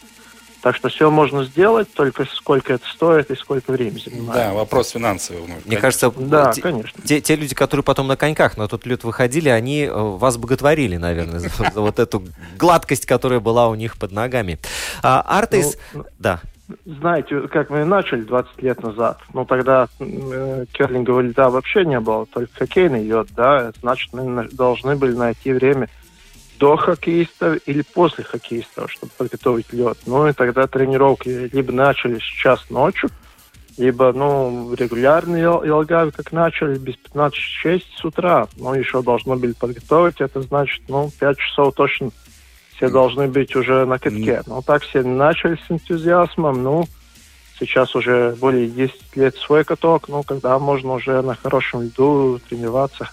Так что все можно сделать, только сколько это стоит и сколько времени занимает. Да, вопрос финансовый. Мне конечно. кажется, да, те, конечно. Те, те люди, которые потом на коньках на тот лед выходили, они э, вас боготворили, наверное, за вот эту гладкость, которая была у них под ногами. А, Артис, ну, да знаете, как мы начали 20 лет назад, ну тогда э, керлингового льда вообще не было, только хоккейный лед, да, значит мы должны были найти время до хоккеистов или после хоккеистов, чтобы подготовить лед. Ну и тогда тренировки либо начали сейчас ночью, либо, ну, регулярные Елгавы как начали, без 15-6 с утра. Ну, еще должны были подготовить, это значит, ну, 5 часов точно все должны быть уже на катке. Ну, так все начали с энтузиазмом, ну, сейчас уже более 10 лет свой каток, ну, когда можно уже на хорошем льду тренироваться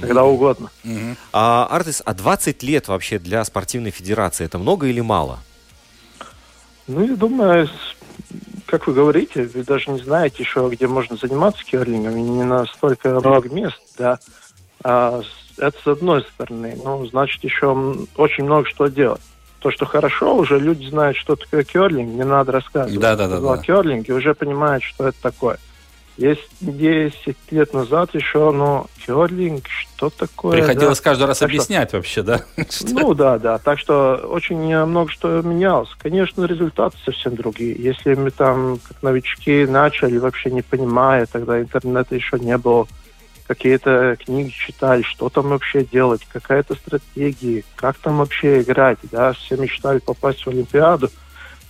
когда угодно. Mm-hmm. А, Артис, а 20 лет вообще для спортивной федерации, это много или мало? Ну, я думаю, как вы говорите, вы даже не знаете еще, где можно заниматься керлингом, и не настолько много мест, да. А это с одной стороны. Ну, значит, еще очень много что делать. То, что хорошо, уже люди знают, что такое керлинг, не надо рассказывать. Да, да, да. Да. керлинге уже понимают, что это такое. Есть 10 лет назад еще, но керлинг, что такое? Приходилось да? каждый раз так объяснять что, вообще, да? Ну да, да. Так что очень много что менялось. Конечно, результаты совсем другие. Если мы там, как новички, начали, вообще не понимая, тогда интернета еще не было какие-то книги читали, что там вообще делать, какая-то стратегия, как там вообще играть, да, все мечтали попасть в Олимпиаду,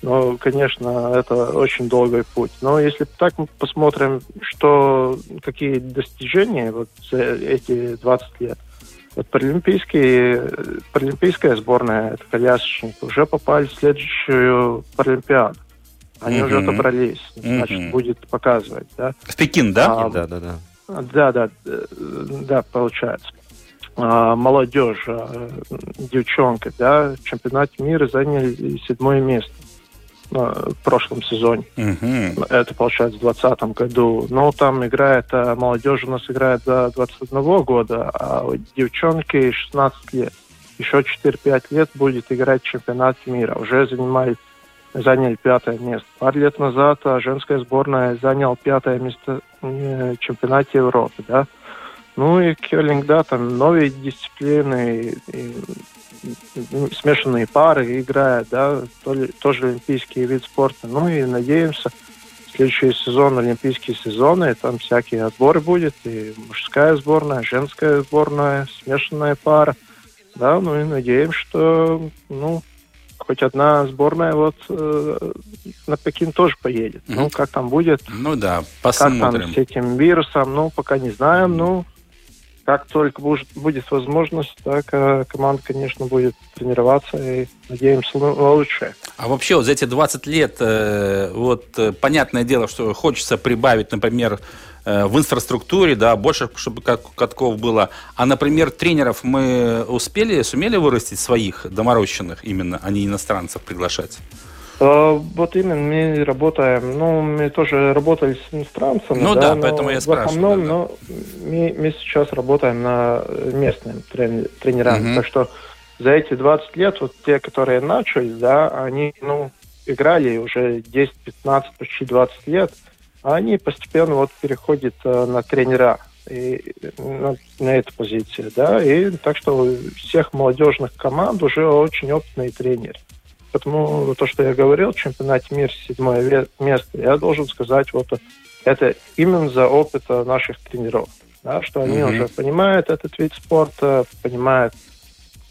но, конечно, это очень долгий путь. Но если так мы посмотрим, что какие достижения вот за эти 20 лет, вот паралимпийские, паралимпийская сборная, это колясочник, уже попали в следующую Паралимпиаду. Они mm-hmm. уже отобрались, значит, mm-hmm. будет показывать, да. В Пекин, да? А, да, да, да. Да, да, да, получается. А, молодежь, а, девчонка, да, в чемпионате мира заняли седьмое место в прошлом сезоне. Uh-huh. Это получается в 2020 году. Но там играет, а, молодежь у нас играет до 21 года, а девчонки 16 лет. Еще 4-5 лет будет играть в чемпионате мира. Уже занимает заняли пятое место. Пару лет назад а, женская сборная заняла пятое место в чемпионате Европы, да. Ну и Келлинг, да, там новые дисциплины, и, и, смешанные пары играют, да, тоже олимпийский вид спорта. Ну и надеемся, следующий сезон, олимпийские сезоны, там всякие отборы будет, и мужская сборная, женская сборная, смешанная пара. Да, ну и надеемся, что, ну, хоть одна сборная вот э, на Пекин тоже поедет. Mm-hmm. Ну, как там будет. Ну да, посмотрим. Как там с этим вирусом, ну, пока не знаем. Ну, как только будет, будет возможность, так э, команда, конечно, будет тренироваться и надеемся на лучшее. А вообще вот за эти 20 лет, э, вот э, понятное дело, что хочется прибавить, например, в инфраструктуре, да, больше, чтобы как катков было. А, например, тренеров мы успели, сумели вырастить своих доморощенных именно, а не иностранцев приглашать? Э, вот именно мы работаем, ну, мы тоже работали с иностранцами. Ну да, да поэтому я спрашиваю. В основном, да, да. но мы, мы сейчас работаем на местным тренерам. Угу. Так что за эти 20 лет, вот те, которые начали, да, они, ну, играли уже 10, 15, почти 20 лет, они постепенно вот переходят э, на тренера и на, на эту позицию, да, и так что у всех молодежных команд уже очень опытный тренер. Потому то, что я говорил, чемпионат мира седьмое место, я должен сказать, вот это именно за опыт наших тренеров, да, что они mm-hmm. уже понимают этот вид спорта, понимают,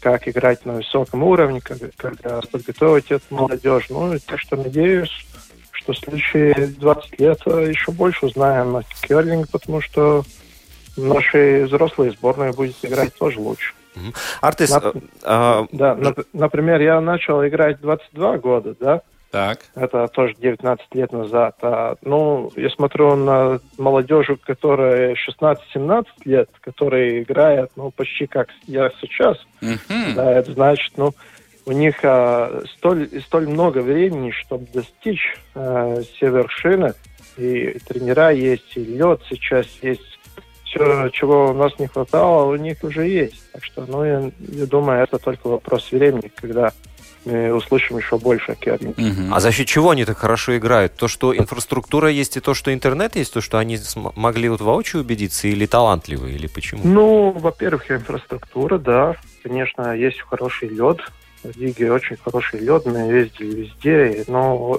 как играть на высоком уровне, как, как подготовить эту молодежь. Ну, так что надеюсь, что в следующие 20 лет еще больше узнаем о керлинге, потому что наши взрослые сборные будет играть тоже лучше. Артис, Нап... а... Да, нап... например, я начал играть 22 года, да? Так. Это тоже 19 лет назад. А, ну, я смотрю на молодежь, которая 16-17 лет, которая играет, ну, почти как я сейчас. Mm-hmm. Да, это значит, ну, у них а, столь, столь много времени, чтобы достичь а, все вершины. И тренера есть, и лед сейчас есть все, чего у нас не хватало, у них уже есть. Так что, ну, я, я думаю, это только вопрос времени, когда мы услышим еще больше о керлинге. Угу. А за счет чего они так хорошо играют? То, что инфраструктура есть, и то, что интернет есть, то, что они могли вот воочию убедиться, или талантливые, или почему? Ну, во-первых, инфраструктура, да. Конечно, есть хороший лед. В Лиге очень хороший лед, мы ездили везде, но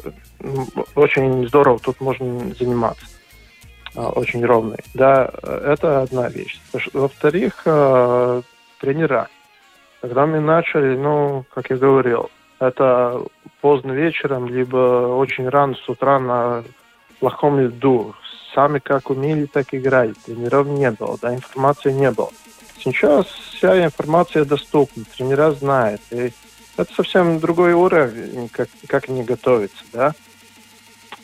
очень здорово тут можно заниматься. А, очень ровный. Да, это одна вещь. Во-вторых, а, тренера. Когда мы начали, ну, как я говорил, это поздно вечером, либо очень рано с утра на плохом льду. Сами как умели, так играли. Тренеров не было, да, информации не было. Сейчас вся информация доступна, тренера знают. И это совсем другой уровень, как, как они готовятся, да.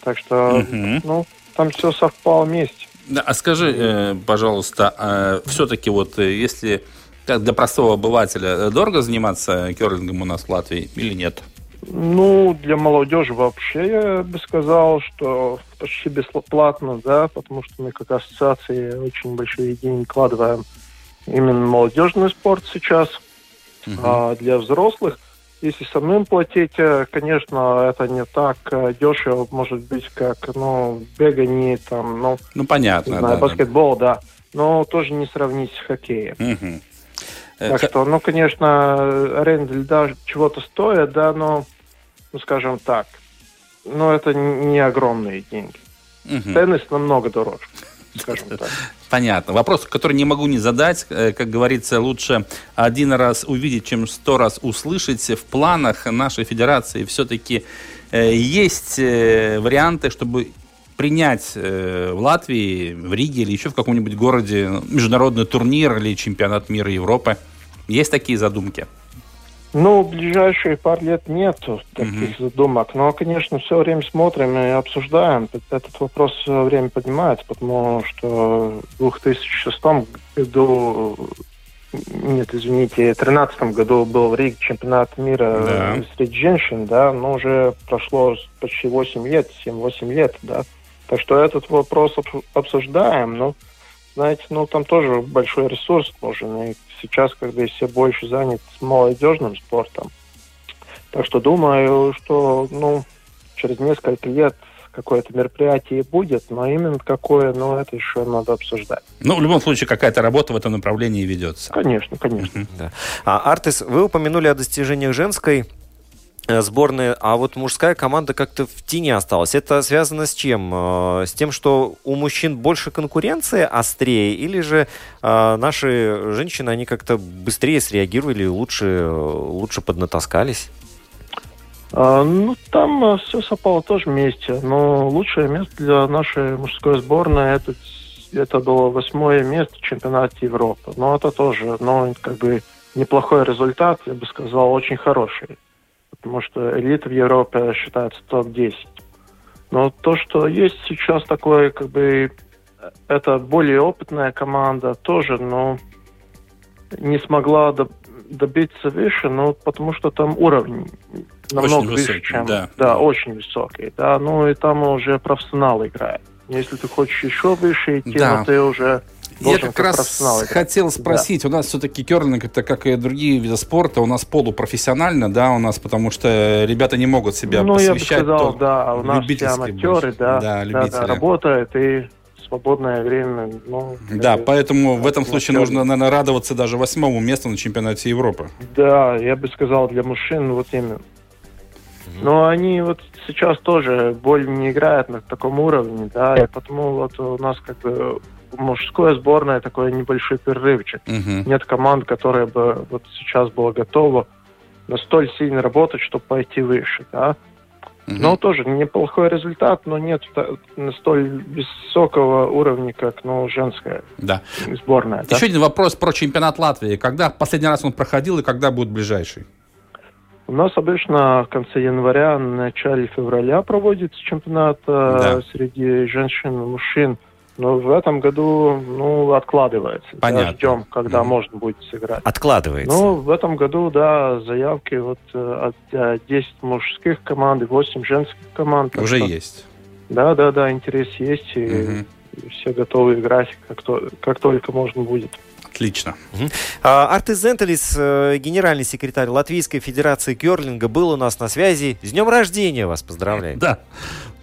Так что, uh-huh. ну, там все совпало вместе. Да, а скажи, э, пожалуйста, э, все-таки вот э, если как для простого обывателя э, дорого заниматься керлингом у нас в Латвии или нет? Ну, для молодежи вообще я бы сказал, что почти бесплатно, да, потому что мы как ассоциация очень большие деньги вкладываем именно молодежный спорт сейчас. Uh-huh. А для взрослых если самим платить, э, конечно, это не так э, дешево, может быть, как, ну, бегание, там, ну... Ну, понятно, не знаю, да. баскетбол, да. да. Но тоже не сравнить с хоккеем. Угу. Так это... что, ну, конечно, аренда льда чего-то стоит, да, но, ну, скажем так, но это не огромные деньги. Угу. Теннис намного дороже скажем так. Понятно. Вопрос, который не могу не задать. Э, как говорится, лучше один раз увидеть, чем сто раз услышать. В планах нашей федерации все-таки э, есть э, варианты, чтобы принять в Латвии, в Риге или еще в каком-нибудь городе международный турнир или чемпионат мира Европы. Есть такие задумки? Ну, в ближайшие пару лет нет таких угу. задумок. Но, конечно, все время смотрим и обсуждаем. Этот вопрос все время поднимается, потому что в 2006 году, нет, извините, в 2013 году был в Риге чемпионат мира да. среди женщин, да, но уже прошло почти 8 лет, 7-8 лет, да. Так что этот вопрос обсуждаем, но знаете, ну там тоже большой ресурс нужен. И сейчас как бы все больше занят молодежным спортом. Так что думаю, что ну, через несколько лет какое-то мероприятие будет, но именно какое, ну, это еще надо обсуждать. Ну, в любом случае, какая-то работа в этом направлении ведется. Конечно, конечно. Да. А, Артис, вы упомянули о достижениях женской сборная, а вот мужская команда как-то в тени осталась. Это связано с чем? Э, с тем, что у мужчин больше конкуренции острее, или же э, наши женщины, они как-то быстрее среагировали, лучше, лучше поднатаскались? А, ну, там все совпало тоже вместе. Но лучшее место для нашей мужской сборной это, это было восьмое место в чемпионате Европы. Но это тоже, ну, как бы неплохой результат, я бы сказал, очень хороший потому что элита в Европе считается топ-10. Но то, что есть сейчас такое, как бы, это более опытная команда тоже, но не смогла добиться выше, но потому что там уровень намного очень выше, чем... Да. да, очень высокий. Да, ну и там уже профессионал играет. Если ты хочешь еще выше идти, Да. но ты уже Я как раз хотел спросить, у нас все-таки керлинг, это как и другие виды спорта, у нас полупрофессионально, да, у нас, потому что ребята не могут себя ну, я бы посвящать. сказал, да, у нас все аматеры, да, Да, да, любители. да, работают и свободное время, ну... Да, это- поэтому в этом случае аматеры. нужно, наверное, радоваться даже восьмому месту на чемпионате Европы. Да, я бы сказал, для мужчин вот именно. Но они вот сейчас тоже более не играют на таком уровне, да, и потому вот у нас как бы мужская сборная такой небольшой перерывчик. Мгм. Нет команд, которая бы вот сейчас была готова настолько сильно работать, чтобы пойти выше, да. Мгм. Но тоже неплохой результат, но нет настолько высокого уровня, как ну, женская Да. сборная. да. Еще один вопрос про чемпионат Латвии. Когда последний раз он проходил и когда будет ближайший? У нас обычно в конце января, начале февраля проводится чемпионат э, Да. среди женщин и мужчин. Но в этом году ну, откладывается. Да, Понятно. Ждем, когда Мгм. можно будет сыграть. Откладывается. Ну, в этом году, да, заявки вот э, от э, 10 мужских команд и 8 женских команд. Уже что- есть. Да, да, да, интерес есть, и, Мгм. и все готовы играть, как, то, как только можно будет. Отлично. А, Артис Зентелис, э, генеральный секретарь Латвийской Федерации Керлинга, был у нас на связи. С днем рождения вас поздравляем. Да.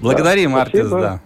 Благодарим, Да, Артис, да.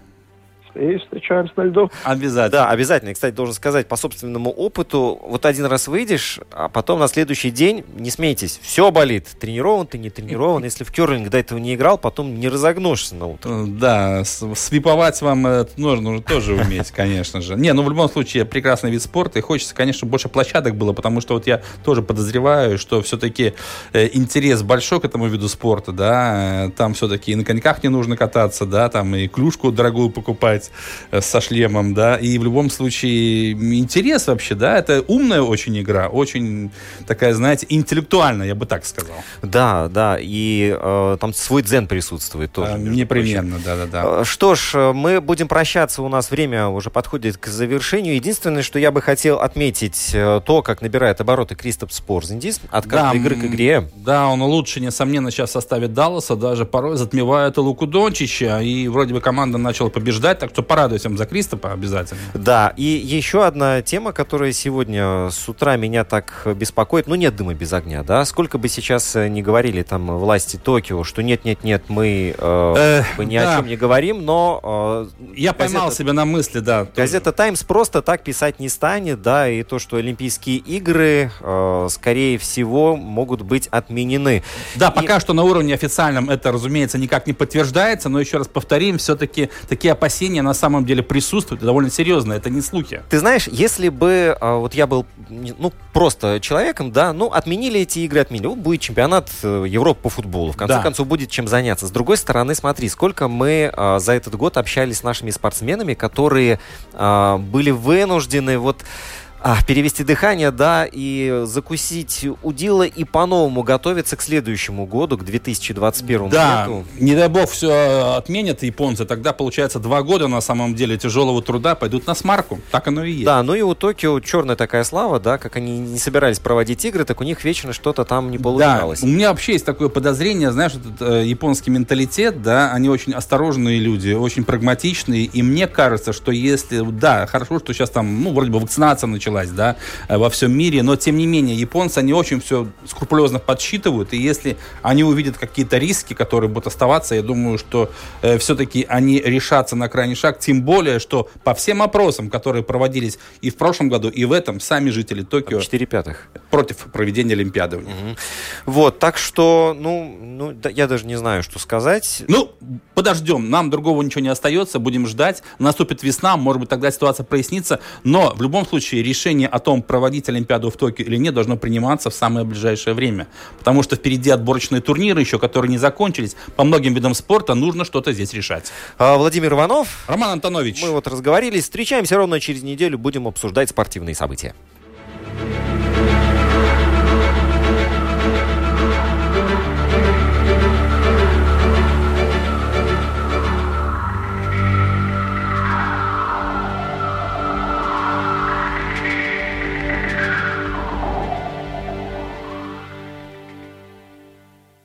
И встречаемся на льду. Обязательно. Да, обязательно. И, Кстати, должен сказать, по собственному опыту, вот один раз выйдешь, а потом на следующий день, не смейтесь, все болит. Тренирован ты, не тренирован. Если в керлинг до этого не играл, потом не разогнешься на утро. Э, Да, свиповать вам э, нужно, нужно тоже уметь, конечно же. Не, ну в любом случае прекрасный вид спорта, и хочется, конечно, больше площадок было, потому что вот я тоже подозреваю, что все-таки интерес большой к этому виду спорта, да, э, там все-таки и на коньках не нужно кататься, да, там и клюшку дорогую покупать э, со шлемом, да, и в любом случае интерес вообще, да, это умная очень игра, очень такая, знаете, интеллектуальная, я бы так сказал. Да, да, и э, там свой дзен присутствует тоже. Между Непременно, да-да-да. Э, Что ж, э, мы будем прощаться, у нас время уже подходит к завершению. Единственное, что я бы хотел отметить, э, то, как набирает обороты Кристоп Спорзиндис от каждой игры к игре. Да, он лучше, несомненно, сейчас в составе Далласа, даже порой затмевает Луку Дончича, и вроде бы команда начала побеждать, так что порадуйся за Кристопа обязательно. Да, и еще одна тема, которая сегодня с утра меня так беспокоит. Ну, нет дыма без огня, да? Сколько бы сейчас э, не говорили там власти Токио, что нет-нет-нет, мы э, Э, ни да. о чем не говорим, но... э, Я поймал газета- себя на мысли, да. Газета «Таймс» просто так писать не станет, да, и то, что Олимпийские игры, э, скорее всего, могут быть отменены. Да, И- пока что на уровне официальном это, разумеется, никак не подтверждается, но еще раз повторим, все-таки такие опасения на самом деле присутствуют, и довольно серьезно, это не слухи. Ты знаешь, если бы э, вот я был, ну, просто человеком, да, ну, отменили эти игры, отменили. Вот будет чемпионат э, Европы по футболу. В конце Да. концов, будет чем заняться. С другой стороны, смотри, сколько мы э, за этот год общались с нашими спортсменами, которые э, были вынуждены вот а, перевести дыхание, да, и закусить удила и по-новому готовиться к следующему году, к 2021 Да, году. не дай бог все отменят японцы, тогда получается два года на самом деле тяжелого труда пойдут на смарку. Так оно и есть. Да, ну и у Токио черная такая слава, да, как они не собирались проводить игры, так у них вечно что-то там не получалось. Да, у меня вообще есть такое подозрение, знаешь, этот э, японский менталитет, да, они очень осторожные люди, очень прагматичные, и мне кажется, что если, да, хорошо, что сейчас там, ну, вроде бы вакцинация началась, да, э, во всем мире, но тем не менее, японцы, они очень все скрупулезно подсчитывают, и если они увидят какие-то риски, которые будут оставаться, я думаю, что все-таки они решатся на крайний шаг, тем более, что по всем опросам, которые проводились и в прошлом году, и в этом, сами жители Токио 4 пятых. против проведения Олимпиады. у них. Вот, так что, ну, ну да, я даже не знаю, что сказать. Ну, подождем, нам другого ничего не остается, будем ждать. Наступит весна, может быть, тогда ситуация прояснится. Но в любом случае решение о том, проводить Олимпиаду в Токио или нет, должно приниматься в самое ближайшее время. Потому что впереди отборочные турниры еще, которые не закончились. По многим видам спорта нужно что-то здесь решать. А, Владимир Иванов, Роман Антонович. мы вот разговорились, встречаемся ровно через неделю, будем обсуждать спортивные события.